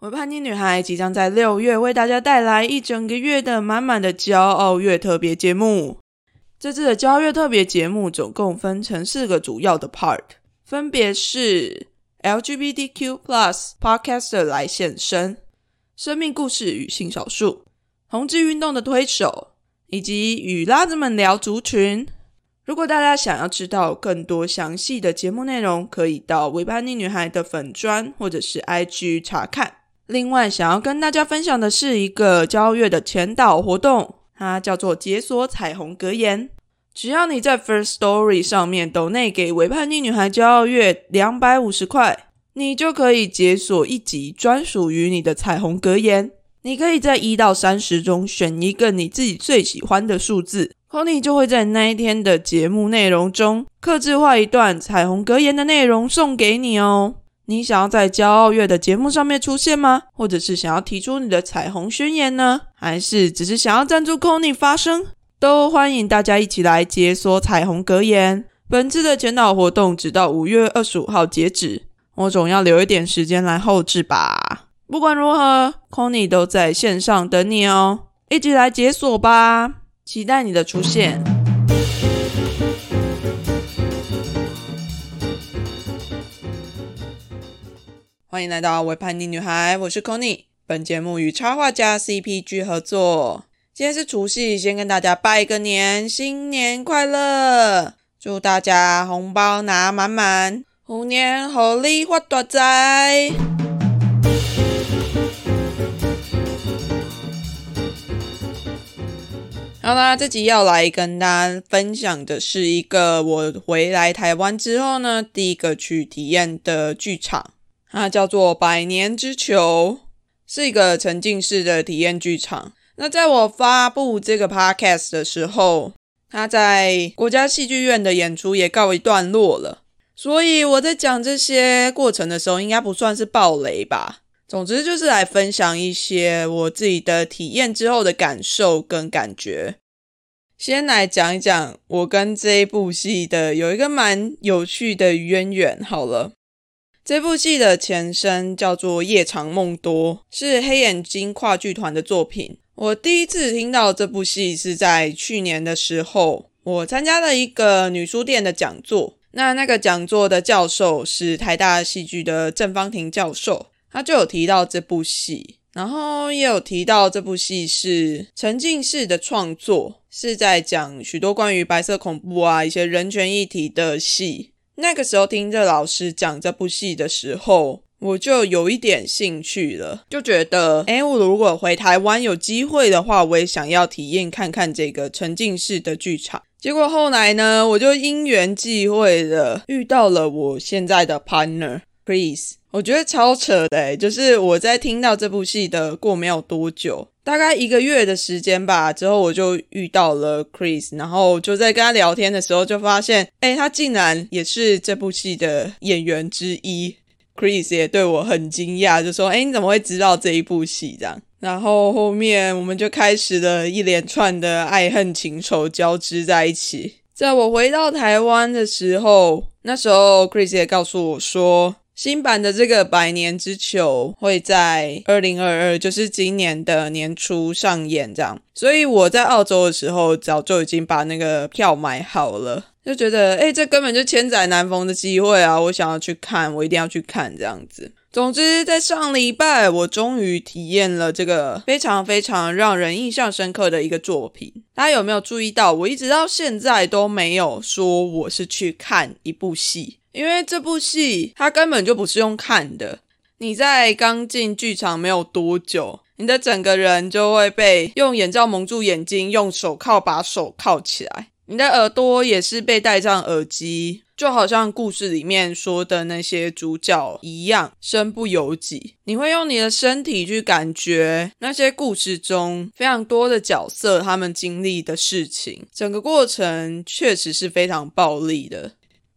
我叛逆女孩即将在六月为大家带来一整个月的满满的骄傲月特别节目。这次的骄傲月特别节目总共分成四个主要的 part，分别是 LGBTQ+ Podcaster 来现身、生命故事与性少数、同志运动的推手，以及与拉子们聊族群。如果大家想要知道更多详细的节目内容，可以到维叛逆女孩的粉砖或者是 IG 查看。另外，想要跟大家分享的是一个交月的前导活动，它叫做解锁彩虹格言。只要你在 First Story 上面抖内给维叛逆女孩骄傲月两百五十块，你就可以解锁一集专属于你的彩虹格言。你可以在一到三十中选一个你自己最喜欢的数字，Conny 就会在那一天的节目内容中，刻制化一段彩虹格言的内容送给你哦。你想要在骄傲月的节目上面出现吗？或者是想要提出你的彩虹宣言呢？还是只是想要赞助 Conny 发声？都欢迎大家一起来解锁彩虹格言。本次的前导活动直到五月二十五号截止，我总要留一点时间来后置吧。不管如何，Conny 都在线上等你哦，一起来解锁吧！期待你的出现。欢迎来到《微叛逆女孩》，我是 Conny。本节目与插画家 CPG 合作。今天是除夕，先跟大家拜个年，新年快乐！祝大家红包拿满满，虎年猴利发大财。好啦，这集要来跟大家分享的是一个我回来台湾之后呢，第一个去体验的剧场。它叫做百年之球，是一个沉浸式的体验剧场。那在我发布这个 podcast 的时候，它在国家戏剧院的演出也告一段落了。所以我在讲这些过程的时候，应该不算是暴雷吧。总之就是来分享一些我自己的体验之后的感受跟感觉。先来讲一讲我跟这一部戏的有一个蛮有趣的渊源。好了。这部戏的前身叫做《夜长梦多》，是黑眼睛跨剧团的作品。我第一次听到这部戏是在去年的时候，我参加了一个女书店的讲座。那那个讲座的教授是台大戏剧的郑芳婷教授，他就有提到这部戏，然后也有提到这部戏是沉浸式的创作，是在讲许多关于白色恐怖啊一些人权议题的戏。那个时候听着老师讲这部戏的时候，我就有一点兴趣了，就觉得，哎，我如果回台湾有机会的话，我也想要体验看看这个沉浸式的剧场。结果后来呢，我就因缘际会的遇到了我现在的 partner Chris。我觉得超扯的，就是我在听到这部戏的过没有多久，大概一个月的时间吧，之后我就遇到了 Chris，然后就在跟他聊天的时候，就发现，哎，他竟然也是这部戏的演员之一。Chris 也对我很惊讶，就说，哎，你怎么会知道这一部戏？这样，然后后面我们就开始了一连串的爱恨情仇交织在一起。在我回到台湾的时候，那时候 Chris 也告诉我说。新版的这个百年之球会在二零二二，就是今年的年初上演，这样。所以我在澳洲的时候，早就已经把那个票买好了，就觉得，哎，这根本就千载难逢的机会啊！我想要去看，我一定要去看，这样子。总之，在上礼拜，我终于体验了这个非常非常让人印象深刻的一个作品。大家有没有注意到，我一直到现在都没有说我是去看一部戏。因为这部戏它根本就不是用看的，你在刚进剧场没有多久，你的整个人就会被用眼罩蒙住眼睛，用手铐把手铐起来，你的耳朵也是被戴上耳机，就好像故事里面说的那些主角一样，身不由己。你会用你的身体去感觉那些故事中非常多的角色他们经历的事情，整个过程确实是非常暴力的。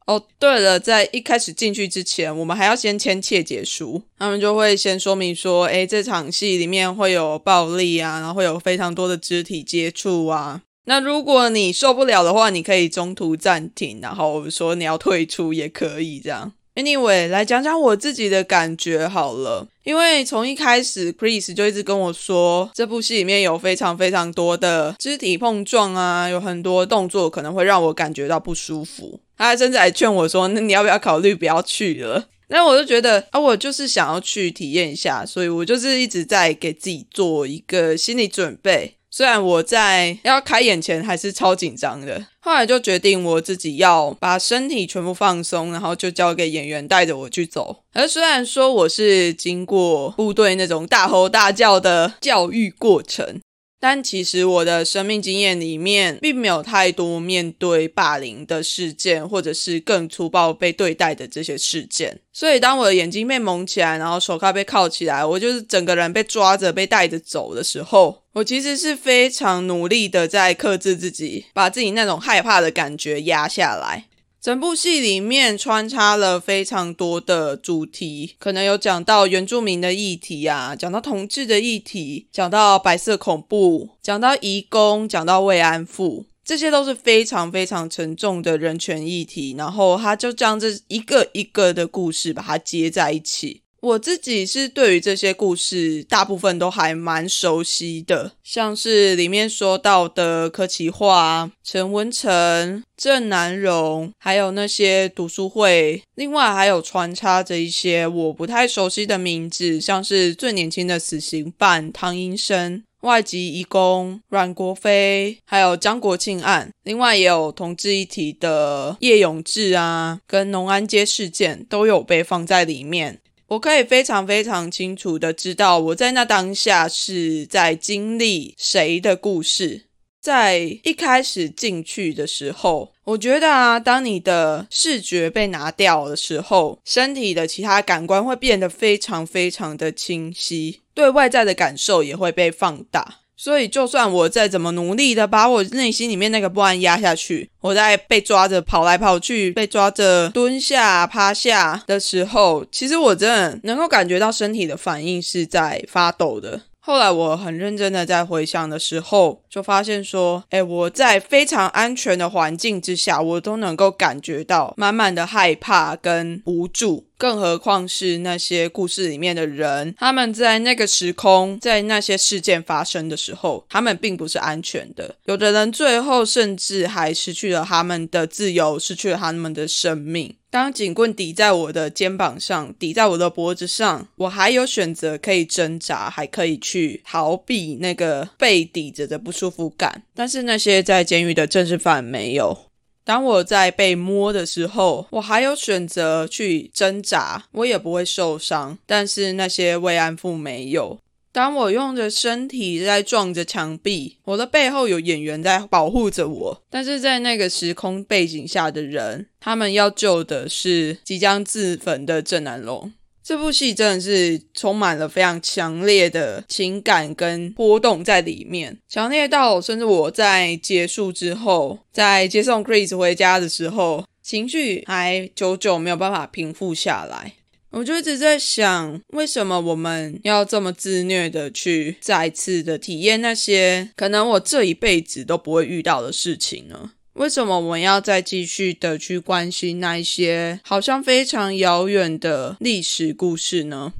哦，对了，在一开始进去之前，我们还要先签切结书。他们就会先说明说，诶，这场戏里面会有暴力啊，然后会有非常多的肢体接触啊。那如果你受不了的话，你可以中途暂停，然后说你要退出也可以这样。Anyway，来讲讲我自己的感觉好了。因为从一开始，Chris 就一直跟我说，这部戏里面有非常非常多的肢体碰撞啊，有很多动作可能会让我感觉到不舒服。他还甚至还劝我说：“那你要不要考虑不要去了？”那我就觉得啊，我就是想要去体验一下，所以我就是一直在给自己做一个心理准备。虽然我在要开演前还是超紧张的，后来就决定我自己要把身体全部放松，然后就交给演员带着我去走。而虽然说我是经过部队那种大吼大叫的教育过程。但其实我的生命经验里面，并没有太多面对霸凌的事件，或者是更粗暴被对待的这些事件。所以，当我的眼睛被蒙起来，然后手铐被铐起来，我就是整个人被抓着、被带着走的时候，我其实是非常努力的在克制自己，把自己那种害怕的感觉压下来。整部戏里面穿插了非常多的主题，可能有讲到原住民的议题啊，讲到同志的议题，讲到白色恐怖，讲到移工，讲到慰安妇，这些都是非常非常沉重的人权议题。然后他就将这一个一个的故事把它接在一起。我自己是对于这些故事大部分都还蛮熟悉的，像是里面说到的柯奇化、陈文成、郑南荣，还有那些读书会，另外还有穿插着一些我不太熟悉的名字，像是最年轻的死刑犯汤英生、外籍移工阮国飞，还有张国庆案，另外也有同志一体的叶永志啊，跟农安街事件都有被放在里面。我可以非常非常清楚的知道，我在那当下是在经历谁的故事。在一开始进去的时候，我觉得啊，当你的视觉被拿掉的时候，身体的其他感官会变得非常非常的清晰，对外在的感受也会被放大。所以，就算我再怎么努力的把我内心里面那个不安压下去，我在被抓着跑来跑去、被抓着蹲下、趴下的时候，其实我真的能够感觉到身体的反应是在发抖的。后来我很认真的在回想的时候，就发现说，哎，我在非常安全的环境之下，我都能够感觉到满满的害怕跟无助，更何况是那些故事里面的人，他们在那个时空，在那些事件发生的时候，他们并不是安全的。有的人最后甚至还失去了他们的自由，失去了他们的生命。当警棍抵在我的肩膀上，抵在我的脖子上，我还有选择可以挣扎，还可以去逃避那个被抵着的不舒服感。但是那些在监狱的正式犯没有。当我在被摸的时候，我还有选择去挣扎，我也不会受伤。但是那些慰安妇没有。当我用着身体在撞着墙壁，我的背后有演员在保护着我，但是在那个时空背景下的人，他们要救的是即将自焚的郑南龙。这部戏真的是充满了非常强烈的情感跟波动在里面，强烈到甚至我在结束之后，在接送 Chris 回家的时候，情绪还久久没有办法平复下来。我就一直在想，为什么我们要这么自虐的去再次的体验那些可能我这一辈子都不会遇到的事情呢？为什么我们要再继续的去关心那一些好像非常遥远的历史故事呢？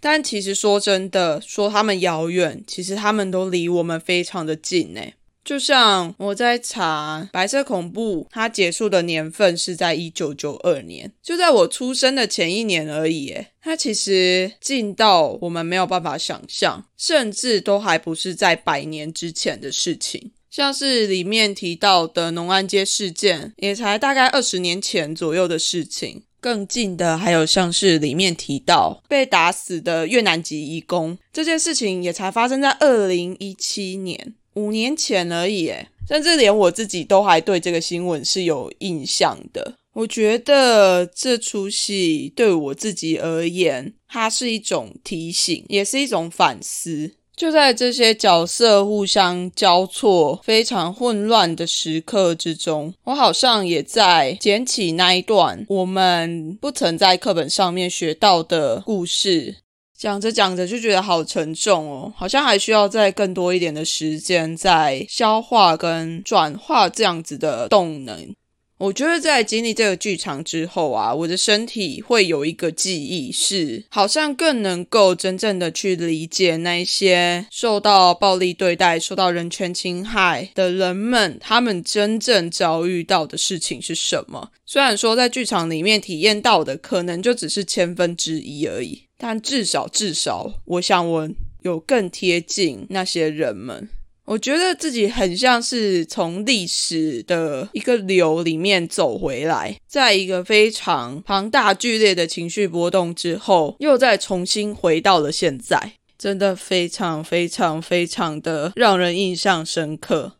但其实说真的，说他们遥远，其实他们都离我们非常的近呢。就像我在查白色恐怖，它结束的年份是在一九九二年，就在我出生的前一年而已。诶，它其实近到我们没有办法想象，甚至都还不是在百年之前的事情。像是里面提到的农安街事件，也才大概二十年前左右的事情。更近的还有像是里面提到被打死的越南籍义工，这件事情也才发生在二零一七年。五年前而已，诶，甚至连我自己都还对这个新闻是有印象的。我觉得这出戏对我自己而言，它是一种提醒，也是一种反思。就在这些角色互相交错、非常混乱的时刻之中，我好像也在捡起那一段我们不曾在课本上面学到的故事。讲着讲着就觉得好沉重哦，好像还需要再更多一点的时间在消化跟转化这样子的动能。我觉得在经历这个剧场之后啊，我的身体会有一个记忆，是好像更能够真正的去理解那些受到暴力对待、受到人权侵害的人们，他们真正遭遇到的事情是什么。虽然说在剧场里面体验到的可能就只是千分之一而已，但至少至少，我想我有更贴近那些人们。我觉得自己很像是从历史的一个流里面走回来，在一个非常庞大剧烈的情绪波动之后，又再重新回到了现在，真的非常非常非常的让人印象深刻。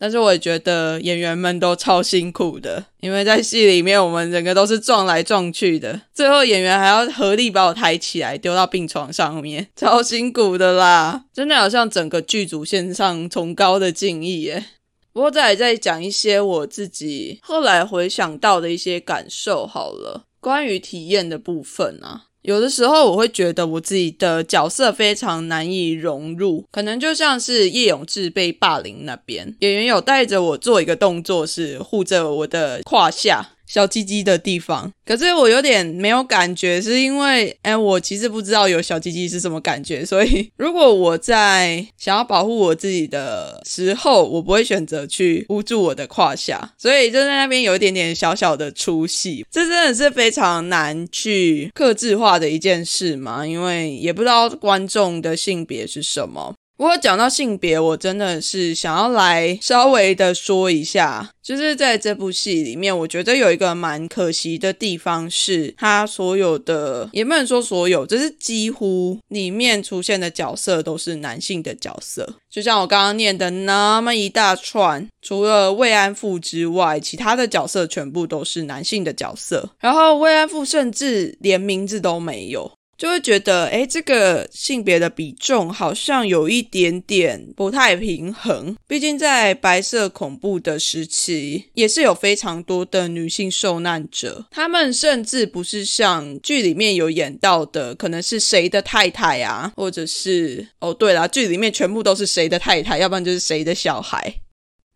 但是我也觉得演员们都超辛苦的，因为在戏里面我们整个都是撞来撞去的，最后演员还要合力把我抬起来丢到病床上面，超辛苦的啦！真的好像整个剧组献上崇高的敬意耶。不过再来再讲一些我自己后来回想到的一些感受好了，关于体验的部分啊。有的时候我会觉得我自己的角色非常难以融入，可能就像是叶永志被霸凌那边，演员有带着我做一个动作，是护着我的胯下。小鸡鸡的地方，可是我有点没有感觉，是因为，哎，我其实不知道有小鸡鸡是什么感觉，所以如果我在想要保护我自己的时候，我不会选择去捂住我的胯下，所以就在那边有一点点小小的出戏，这真的是非常难去克制化的一件事嘛，因为也不知道观众的性别是什么。不过讲到性别，我真的是想要来稍微的说一下，就是在这部戏里面，我觉得有一个蛮可惜的地方，是它所有的也不能说所有，就是几乎里面出现的角色都是男性的角色。就像我刚刚念的那么一大串，除了慰安妇之外，其他的角色全部都是男性的角色。然后慰安妇甚至连名字都没有。就会觉得，哎，这个性别的比重好像有一点点不太平衡。毕竟在白色恐怖的时期，也是有非常多的女性受难者，她们甚至不是像剧里面有演到的，可能是谁的太太啊，或者是哦，对了，剧里面全部都是谁的太太，要不然就是谁的小孩。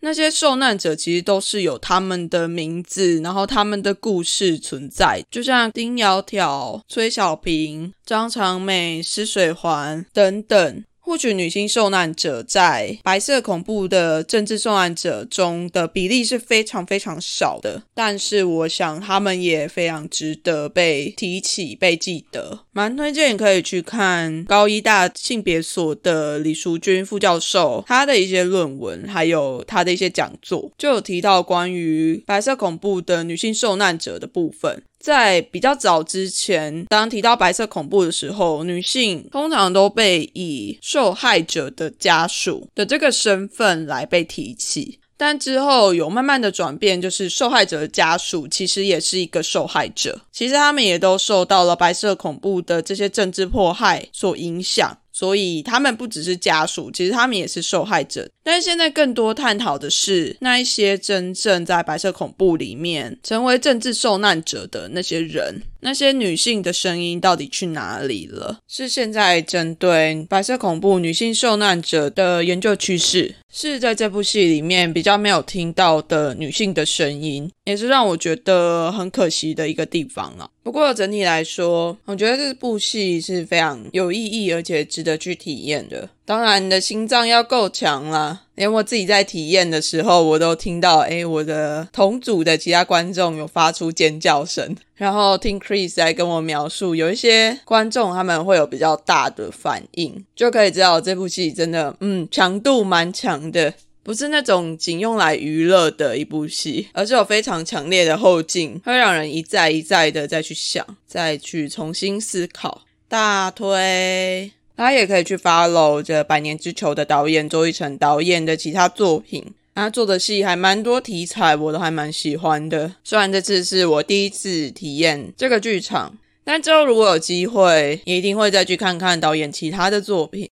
那些受难者其实都是有他们的名字，然后他们的故事存在，就像丁窈窕、崔小平、张长美、施水环等等。或许女性受难者在白色恐怖的政治受难者中的比例是非常非常少的，但是我想他们也非常值得被提起、被记得。蛮推荐可以去看高医大性别所的李淑君副教授他的一些论文，还有他的一些讲座，就有提到关于白色恐怖的女性受难者的部分。在比较早之前，当提到白色恐怖的时候，女性通常都被以受害者的家属的这个身份来被提起。但之后有慢慢的转变，就是受害者的家属其实也是一个受害者，其实他们也都受到了白色恐怖的这些政治迫害所影响。所以他们不只是家属，其实他们也是受害者。但是现在更多探讨的是那一些真正在白色恐怖里面成为政治受难者的那些人，那些女性的声音到底去哪里了？是现在针对白色恐怖女性受难者的研究趋势，是在这部戏里面比较没有听到的女性的声音，也是让我觉得很可惜的一个地方了。不过整体来说，我觉得这部戏是非常有意义，而且值得去体验的。当然，你的心脏要够强啦。连我自己在体验的时候，我都听到，哎，我的同组的其他观众有发出尖叫声，然后听 Chris 在跟我描述，有一些观众他们会有比较大的反应，就可以知道这部戏真的，嗯，强度蛮强的。不是那种仅用来娱乐的一部戏，而是有非常强烈的后劲，会让人一再一再的再去想，再去重新思考。大推，大家也可以去 follow 这《百年之囚》的导演周一成导演的其他作品，他做的戏还蛮多题材，我都还蛮喜欢的。虽然这次是我第一次体验这个剧场，但之后如果有机会，也一定会再去看看导演其他的作品。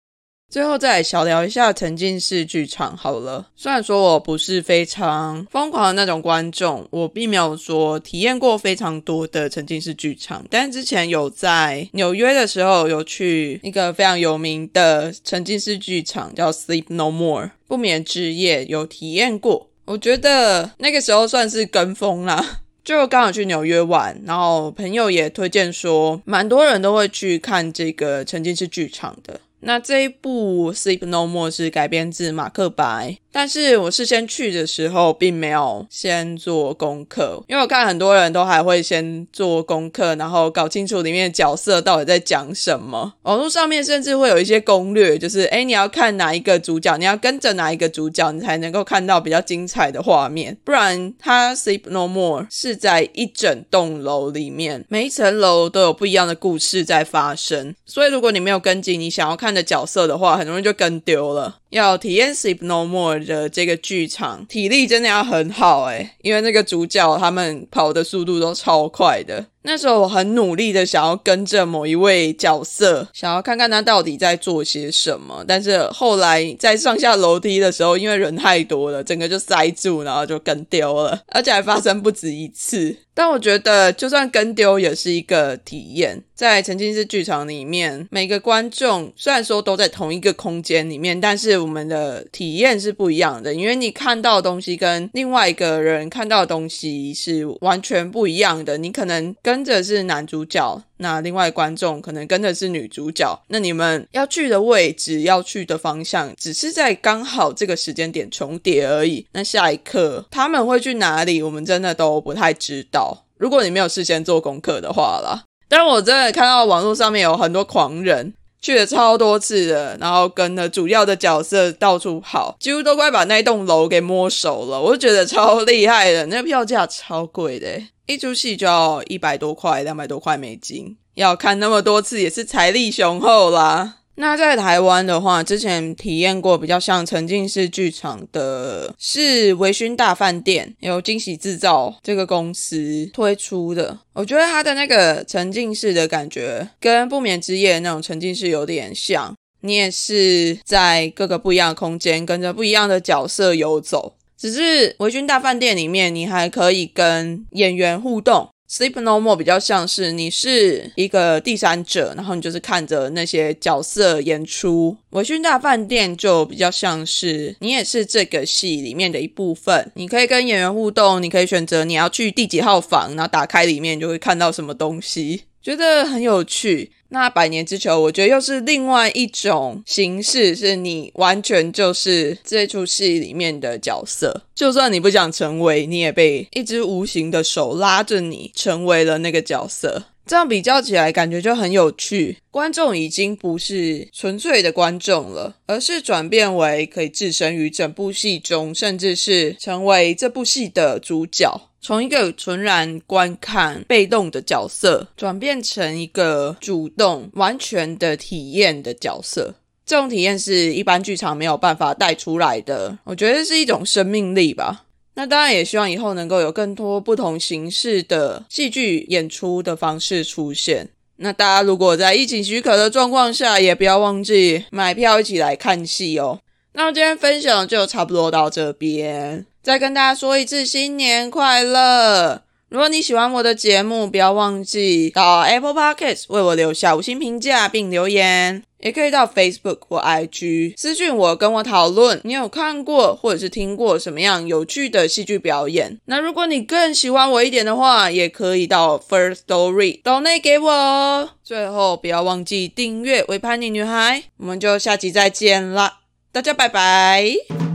最后再小聊一下沉浸式剧场好了。虽然说我不是非常疯狂的那种观众，我并没有说体验过非常多的沉浸式剧场，但之前有在纽约的时候有去一个非常有名的沉浸式剧场，叫 Sleep No More 不眠之夜，有体验过。我觉得那个时候算是跟风啦，就刚好去纽约玩，然后朋友也推荐说，蛮多人都会去看这个沉浸式剧场的。那这一部《Sleep No More》是改编自马克白。但是我事先去的时候，并没有先做功课，因为我看很多人都还会先做功课，然后搞清楚里面的角色到底在讲什么。网络上面甚至会有一些攻略，就是哎，你要看哪一个主角，你要跟着哪一个主角，你才能够看到比较精彩的画面。不然，它《Sleep No More》是在一整栋楼里面，每一层楼都有不一样的故事在发生。所以，如果你没有跟紧你想要看的角色的话，很容易就跟丢了。要体验《Sleep No More》的这个剧场，体力真的要很好诶，因为那个主角他们跑的速度都超快的。那时候我很努力的想要跟着某一位角色，想要看看他到底在做些什么。但是后来在上下楼梯的时候，因为人太多了，整个就塞住，然后就跟丢了，而且还发生不止一次。但我觉得，就算跟丢也是一个体验。在沉浸式剧场里面，每个观众虽然说都在同一个空间里面，但是我们的体验是不一样的，因为你看到的东西跟另外一个人看到的东西是完全不一样的。你可能跟跟着是男主角。那另外观众可能跟的是女主角，那你们要去的位置、要去的方向，只是在刚好这个时间点重叠而已。那下一刻他们会去哪里，我们真的都不太知道。如果你没有事先做功课的话啦，但我真的看到网络上面有很多狂人去了超多次的，然后跟着主要的角色到处跑，几乎都快把那一栋楼给摸熟了。我就觉得超厉害的，那票价超贵的。一出戏就要一百多块、两百多块美金，要看那么多次也是财力雄厚啦。那在台湾的话，之前体验过比较像沉浸式剧场的，是微醺大饭店，由惊喜制造这个公司推出的。我觉得它的那个沉浸式的感觉，跟不眠之夜那种沉浸式有点像。你也是在各个不一样的空间，跟着不一样的角色游走。只是维军大饭店里面，你还可以跟演员互动。Sleep No More 比较像是你是一个第三者，然后你就是看着那些角色演出。维新大饭店就比较像是你也是这个戏里面的一部分，你可以跟演员互动，你可以选择你要去第几号房，然后打开里面就会看到什么东西，觉得很有趣。那百年之球，我觉得又是另外一种形式，是你完全就是这出戏里面的角色，就算你不想成为，你也被一只无形的手拉着你成为了那个角色。这样比较起来，感觉就很有趣。观众已经不是纯粹的观众了，而是转变为可以置身于整部戏中，甚至是成为这部戏的主角。从一个纯然观看、被动的角色，转变成一个主动、完全的体验的角色。这种体验是一般剧场没有办法带出来的，我觉得是一种生命力吧。那当然也希望以后能够有更多不同形式的戏剧演出的方式出现。那大家如果在疫情许可的状况下，也不要忘记买票一起来看戏哦。那我今天分享就差不多到这边。再跟大家说一次新年快乐！如果你喜欢我的节目，不要忘记到 Apple Podcast 为我留下五星评价并留言，也可以到 Facebook 或 IG 私讯我，跟我讨论你有看过或者是听过什么样有趣的戏剧表演。那如果你更喜欢我一点的话，也可以到 First Story 岛内给我哦。最后不要忘记订阅《微叛逆女孩》，我们就下集再见啦，大家拜拜。